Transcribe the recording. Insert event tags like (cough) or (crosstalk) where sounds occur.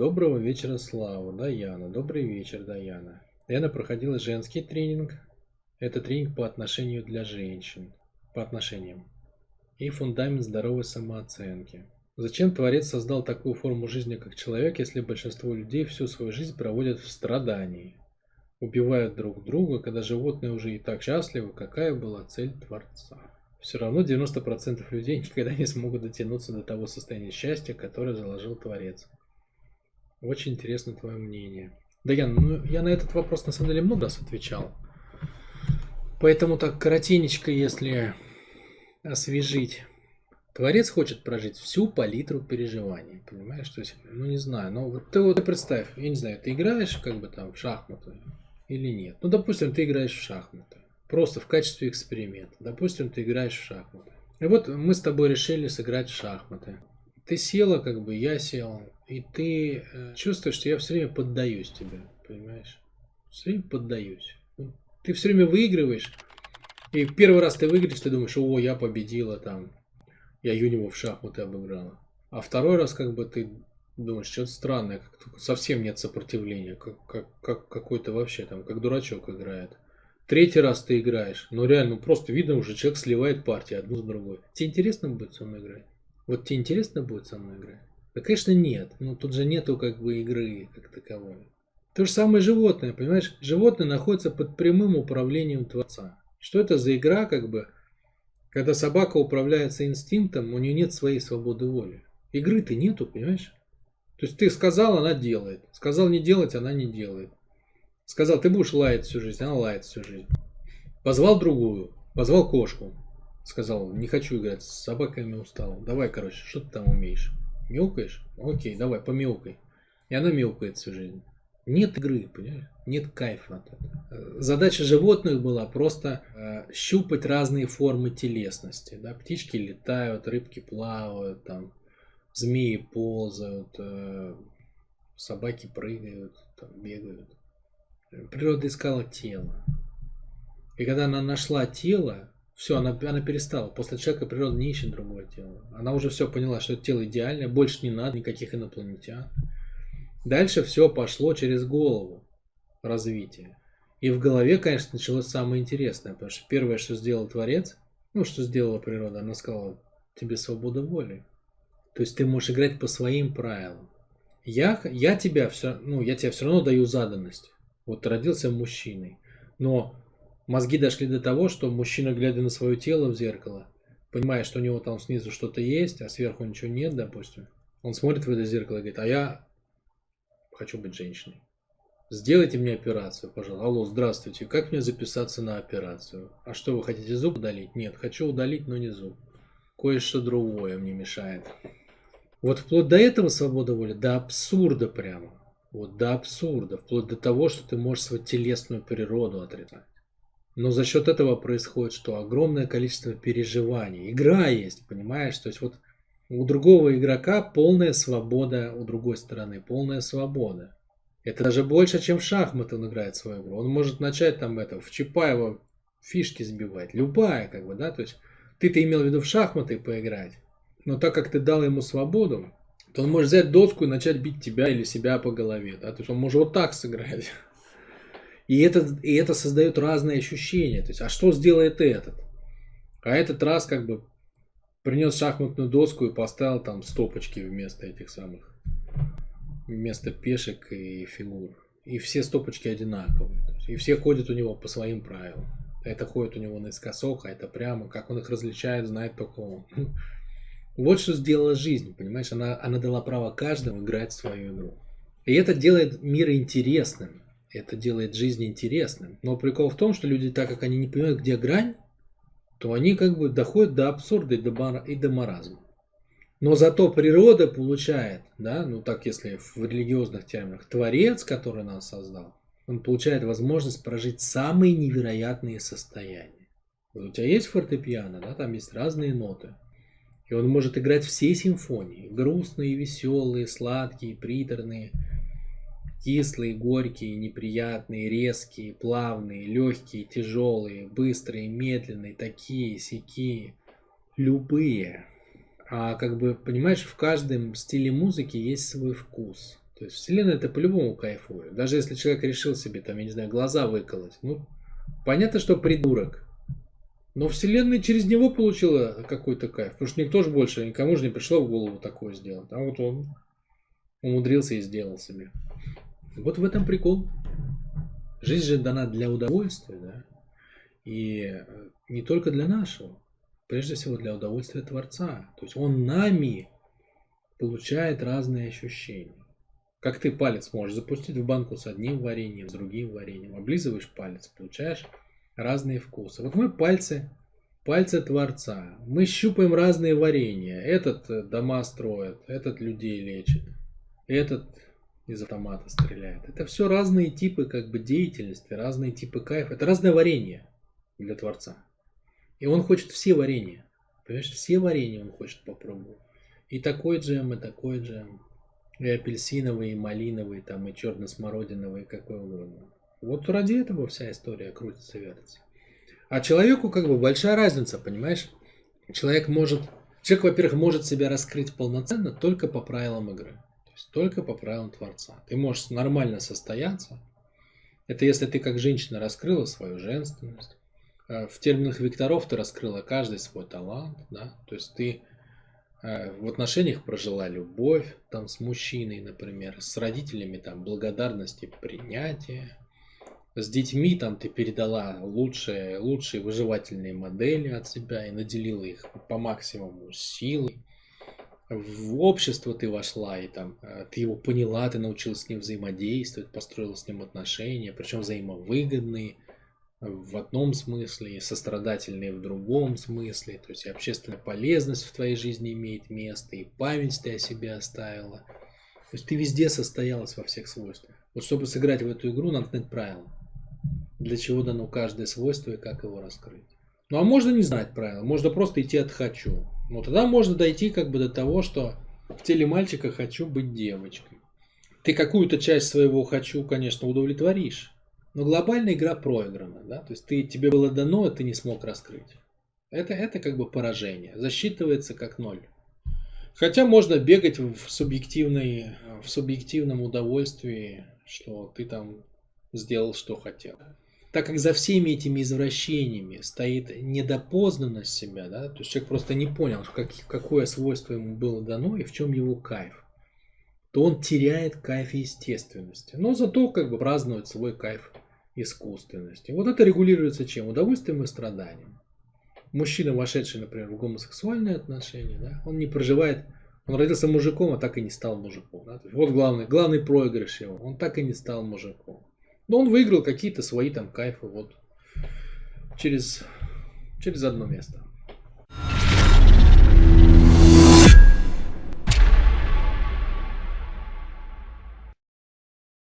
Доброго вечера, Слава, Даяна. Добрый вечер, Даяна. Даяна проходила женский тренинг. Это тренинг по отношению для женщин. По отношениям. И фундамент здоровой самооценки. Зачем Творец создал такую форму жизни, как человек, если большинство людей всю свою жизнь проводят в страдании? Убивают друг друга, когда животные уже и так счастливы, какая была цель Творца? Все равно 90% людей никогда не смогут дотянуться до того состояния счастья, которое заложил Творец. Очень интересно твое мнение. Да, Ян, ну я на этот вопрос на самом деле много раз отвечал. Поэтому так коротенечко, если освежить. Творец хочет прожить всю палитру переживаний, понимаешь? То есть, ну не знаю, но вот ты вот представь, я не знаю, ты играешь как бы там в шахматы или нет? Ну, допустим, ты играешь в шахматы, просто в качестве эксперимента. Допустим, ты играешь в шахматы. И вот мы с тобой решили сыграть в шахматы. Ты села, как бы я сел, и ты э, чувствуешь, что я все время поддаюсь тебе, понимаешь? Все время поддаюсь. Ты все время выигрываешь, и первый раз ты выиграешь, ты думаешь, о, я победила там, я Юниву в шахматы обыграла. А второй раз как бы ты думаешь, что-то странное, как совсем нет сопротивления, как, как, как какой-то вообще там, как дурачок играет. Третий раз ты играешь, ну реально, ну просто видно уже, человек сливает партии одну с другой. Тебе интересно будет со мной играть? Вот тебе интересно будет со мной играть? Да, конечно, нет. Ну, тут же нету как бы игры как таковой. То же самое животное, понимаешь? Животное находится под прямым управлением Творца. Что это за игра, как бы, когда собака управляется инстинктом, у нее нет своей свободы воли. Игры-то нету, понимаешь? То есть ты сказал, она делает. Сказал не делать, она не делает. Сказал, ты будешь лаять всю жизнь, она лает всю жизнь. Позвал другую, позвал кошку. Сказал, не хочу играть с собаками, устал. Давай, короче, что ты там умеешь? Мяукаешь? Окей, давай, помяукай. И она мяукает всю жизнь. Нет игры, понимаешь? Нет кайфа от этого. Задача животных была просто э, щупать разные формы телесности. Да? Птички летают, рыбки плавают, там, змеи ползают, э, собаки прыгают, там, бегают. Природа искала тело. И когда она нашла тело, все, она, она перестала. После человека природа не ищет другое тело. Она уже все поняла, что тело идеальное, больше не надо никаких инопланетян. Дальше все пошло через голову развитие. И в голове, конечно, началось самое интересное, потому что первое, что сделал Творец, ну, что сделала природа, она сказала, тебе свобода воли. То есть ты можешь играть по своим правилам. Я, я тебя все, ну, я тебе все равно даю заданность. Вот родился мужчиной. Но Мозги дошли до того, что мужчина, глядя на свое тело в зеркало, понимая, что у него там снизу что-то есть, а сверху ничего нет, допустим, он смотрит в это зеркало и говорит, а я хочу быть женщиной. Сделайте мне операцию, пожалуйста. Алло, здравствуйте. Как мне записаться на операцию? А что, вы хотите зуб удалить? Нет, хочу удалить, но не зуб. Кое-что другое мне мешает. Вот вплоть до этого свобода воли, до абсурда прямо. Вот до абсурда. Вплоть до того, что ты можешь свою телесную природу отрицать. Но за счет этого происходит что? Огромное количество переживаний. Игра есть, понимаешь? То есть вот у другого игрока полная свобода, у другой стороны полная свобода. Это даже больше, чем в шахматы он играет свою игру. Он может начать там это, в Чапаева фишки сбивать. Любая, как бы, да, то есть ты-то имел в виду в шахматы поиграть. Но так как ты дал ему свободу, то он может взять доску и начать бить тебя или себя по голове. Да? То есть он может вот так сыграть. И это, и это создает разные ощущения. То есть, а что сделает этот? А этот раз как бы принес шахматную доску и поставил там стопочки вместо этих самых, вместо пешек и фигур. И все стопочки одинаковые. И все ходят у него по своим правилам. Это ходит у него наискосок, а это прямо. Как он их различает, знает только он. (laughs) Вот что сделала жизнь, понимаешь? Она, она дала право каждому играть в свою игру. И это делает мир интересным. Это делает жизнь интересным. Но прикол в том, что люди, так как они не понимают, где грань, то они как бы доходят до абсурда и до, мара, и до маразма. Но зато природа получает, да, ну так если в религиозных терминах, Творец, который нас создал, он получает возможность прожить самые невероятные состояния. Вот у тебя есть фортепиано, да, там есть разные ноты. И он может играть все симфонии. Грустные, веселые, сладкие, приторные – Кислые, горькие, неприятные, резкие, плавные, легкие, тяжелые, быстрые, медленные, такие, сякие. Любые. А как бы, понимаешь, в каждом стиле музыки есть свой вкус. То есть Вселенная это по-любому кайфует. Даже если человек решил себе, там, я не знаю, глаза выколоть. Ну, понятно, что придурок. Но Вселенная через него получила какой-то кайф. Потому что никто же больше, никому же не пришло в голову такое сделать. А вот он умудрился и сделал себе. Вот в этом прикол. Жизнь же дана для удовольствия, да? И э, не только для нашего. Прежде всего для удовольствия Творца. То есть он нами получает разные ощущения. Как ты палец можешь запустить в банку с одним вареньем, с другим вареньем. Облизываешь палец, получаешь разные вкусы. Вот мы пальцы, пальцы Творца. Мы щупаем разные варенья. Этот э, дома строит, этот людей лечит, этот из автомата стреляет. Это все разные типы как бы деятельности, разные типы кайфа. Это разное варенье для Творца. И он хочет все варенья. Понимаешь, все варенья он хочет попробовать. И такой джем, и такой джем. И апельсиновый, и малиновый, там, и черно-смородиновый, и какой угодно. Вот ради этого вся история крутится, вертится. А человеку как бы большая разница, понимаешь? Человек может, человек, во-первых, может себя раскрыть полноценно только по правилам игры. Есть только по правилам Творца. Ты можешь нормально состояться. Это если ты как женщина раскрыла свою женственность. Э, в терминах векторов ты раскрыла каждый свой талант. Да? То есть ты э, в отношениях прожила любовь там, с мужчиной, например, с родителями там, благодарность и принятие, с детьми там ты передала лучшие, лучшие выживательные модели от себя и наделила их по максимуму силой. В общество ты вошла, и там э, ты его поняла, ты научилась с ним взаимодействовать, построила с ним отношения, причем взаимовыгодные в одном смысле, сострадательные в другом смысле. То есть и общественная полезность в твоей жизни имеет место, и память ты о себе оставила. То есть ты везде состоялась во всех свойствах. Вот чтобы сыграть в эту игру, надо знать правила для чего дано каждое свойство и как его раскрыть. Ну а можно не знать правила, можно просто идти от хочу. Но тогда можно дойти как бы до того, что в теле мальчика хочу быть девочкой. Ты какую-то часть своего хочу, конечно, удовлетворишь. Но глобальная игра проиграна, да? То есть ты, тебе было дано, а ты не смог раскрыть. Это, это как бы поражение. Засчитывается как ноль. Хотя можно бегать в, субъективной, в субъективном удовольствии, что ты там сделал, что хотел так как за всеми этими извращениями стоит недопознанность себя, да, то есть человек просто не понял, как, какое свойство ему было дано и в чем его кайф, то он теряет кайф естественности. Но зато как бы празднует свой кайф искусственности. Вот это регулируется чем? Удовольствием и страданием. Мужчина, вошедший, например, в гомосексуальные отношения, да, он не проживает, он родился мужиком, а так и не стал мужиком. Да? Вот главный, главный проигрыш его, он так и не стал мужиком. Но он выиграл какие-то свои там кайфы вот через, через одно место.